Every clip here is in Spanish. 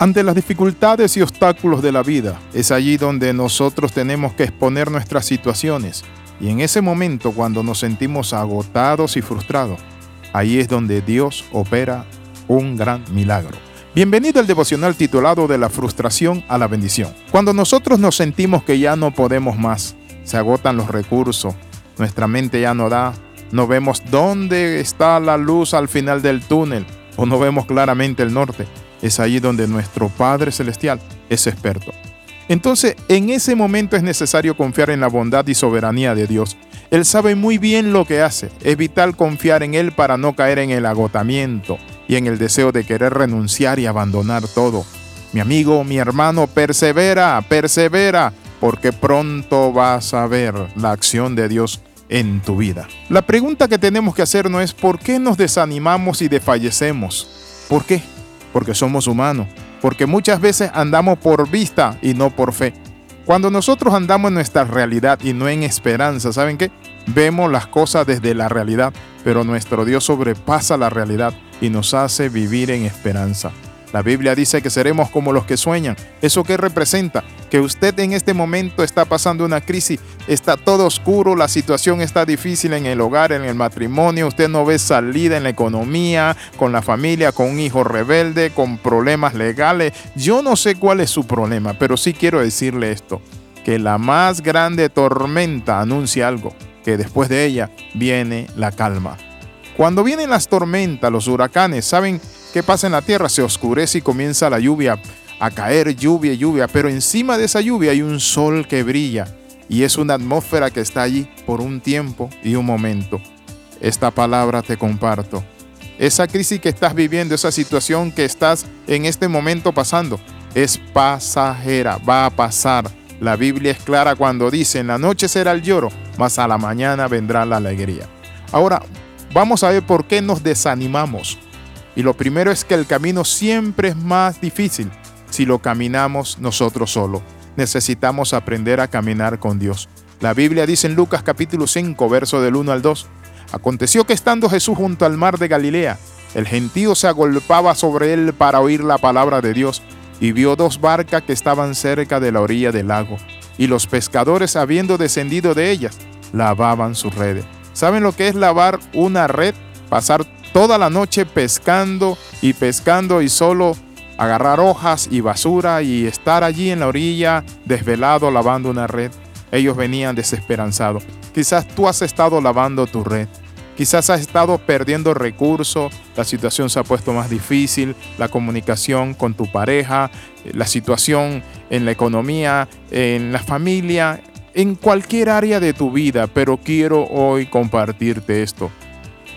Ante las dificultades y obstáculos de la vida, es allí donde nosotros tenemos que exponer nuestras situaciones. Y en ese momento, cuando nos sentimos agotados y frustrados, ahí es donde Dios opera un gran milagro. Bienvenido al devocional titulado De la frustración a la bendición. Cuando nosotros nos sentimos que ya no podemos más, se agotan los recursos, nuestra mente ya no da, no vemos dónde está la luz al final del túnel o no vemos claramente el norte es allí donde nuestro Padre Celestial es experto. Entonces, en ese momento es necesario confiar en la bondad y soberanía de Dios. Él sabe muy bien lo que hace. Es vital confiar en Él para no caer en el agotamiento y en el deseo de querer renunciar y abandonar todo. Mi amigo, mi hermano, persevera, persevera, porque pronto vas a ver la acción de Dios en tu vida. La pregunta que tenemos que hacer no es por qué nos desanimamos y desfallecemos. ¿Por qué? Porque somos humanos, porque muchas veces andamos por vista y no por fe. Cuando nosotros andamos en nuestra realidad y no en esperanza, ¿saben qué? Vemos las cosas desde la realidad, pero nuestro Dios sobrepasa la realidad y nos hace vivir en esperanza. La Biblia dice que seremos como los que sueñan. ¿Eso qué representa? Que usted en este momento está pasando una crisis, está todo oscuro, la situación está difícil en el hogar, en el matrimonio, usted no ve salida en la economía, con la familia, con un hijo rebelde, con problemas legales. Yo no sé cuál es su problema, pero sí quiero decirle esto, que la más grande tormenta anuncia algo, que después de ella viene la calma. Cuando vienen las tormentas, los huracanes, ¿saben qué pasa en la tierra? Se oscurece y comienza la lluvia a caer, lluvia, lluvia, pero encima de esa lluvia hay un sol que brilla y es una atmósfera que está allí por un tiempo y un momento. Esta palabra te comparto. Esa crisis que estás viviendo, esa situación que estás en este momento pasando, es pasajera, va a pasar. La Biblia es clara cuando dice, en la noche será el lloro, mas a la mañana vendrá la alegría. Ahora, Vamos a ver por qué nos desanimamos. Y lo primero es que el camino siempre es más difícil si lo caminamos nosotros solos. Necesitamos aprender a caminar con Dios. La Biblia dice en Lucas capítulo 5, verso del 1 al 2. Aconteció que estando Jesús junto al mar de Galilea, el gentío se agolpaba sobre él para oír la palabra de Dios, y vio dos barcas que estaban cerca de la orilla del lago, y los pescadores, habiendo descendido de ellas, lavaban sus redes. ¿Saben lo que es lavar una red? Pasar toda la noche pescando y pescando y solo agarrar hojas y basura y estar allí en la orilla desvelado lavando una red. Ellos venían desesperanzados. Quizás tú has estado lavando tu red. Quizás has estado perdiendo recursos, la situación se ha puesto más difícil, la comunicación con tu pareja, la situación en la economía, en la familia, en cualquier área de tu vida, pero quiero hoy compartirte esto.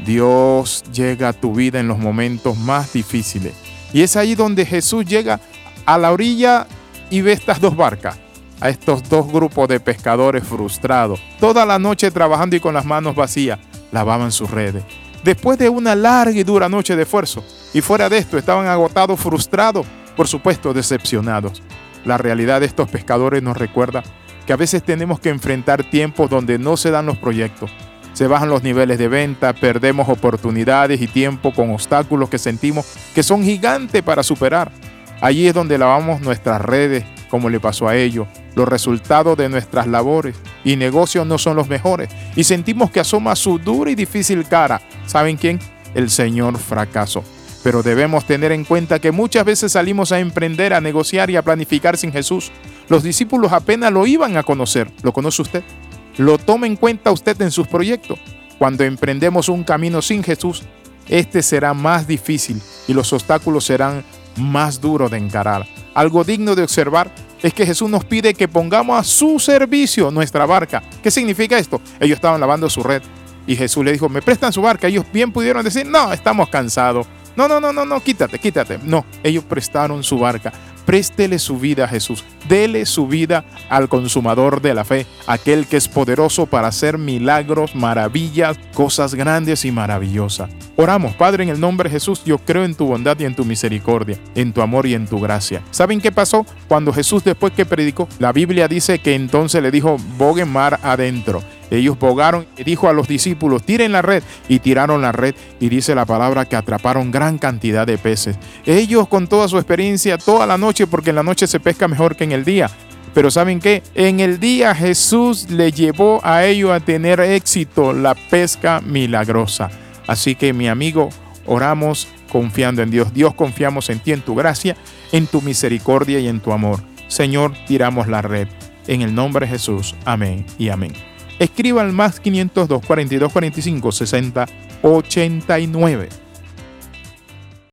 Dios llega a tu vida en los momentos más difíciles. Y es ahí donde Jesús llega a la orilla y ve estas dos barcas, a estos dos grupos de pescadores frustrados. Toda la noche trabajando y con las manos vacías, lavaban sus redes. Después de una larga y dura noche de esfuerzo, y fuera de esto estaban agotados, frustrados, por supuesto decepcionados. La realidad de estos pescadores nos recuerda que a veces tenemos que enfrentar tiempos donde no se dan los proyectos. Se bajan los niveles de venta, perdemos oportunidades y tiempo con obstáculos que sentimos que son gigantes para superar. Allí es donde lavamos nuestras redes, como le pasó a ellos. Los resultados de nuestras labores y negocios no son los mejores y sentimos que asoma su dura y difícil cara. ¿Saben quién? El Señor fracaso. Pero debemos tener en cuenta que muchas veces salimos a emprender, a negociar y a planificar sin Jesús. Los discípulos apenas lo iban a conocer. ¿Lo conoce usted? ¿Lo toma en cuenta usted en sus proyectos? Cuando emprendemos un camino sin Jesús, este será más difícil y los obstáculos serán más duros de encarar. Algo digno de observar es que Jesús nos pide que pongamos a su servicio nuestra barca. ¿Qué significa esto? Ellos estaban lavando su red y Jesús le dijo, me prestan su barca. Ellos bien pudieron decir, no, estamos cansados no, no, no, no, no, quítate, quítate. No, ellos prestaron su barca. Préstele su vida a Jesús. Dele su vida al consumador de la fe, aquel que es poderoso para hacer milagros, maravillas, cosas grandes y maravillosas. Oramos, Padre, en el nombre de Jesús, yo creo en tu bondad y en tu misericordia, en tu amor y en tu gracia. ¿Saben qué pasó? Cuando Jesús después que predicó, la Biblia dice que entonces le dijo, bogue mar adentro Ellos bogaron y dijo a los discípulos, tiren la red y tiraron la red y dice la palabra que atraparon gran cantidad de peces. Ellos con toda su experiencia, toda la noche, porque en la noche se pesca mejor que en el día. Pero ¿saben qué? En el día Jesús le llevó a ellos a tener éxito la pesca milagrosa. Así que mi amigo, oramos confiando en Dios. Dios confiamos en ti, en tu gracia, en tu misericordia y en tu amor. Señor, tiramos la red. En el nombre de Jesús. Amén y amén. Escriba al más 502 42 45 60 89.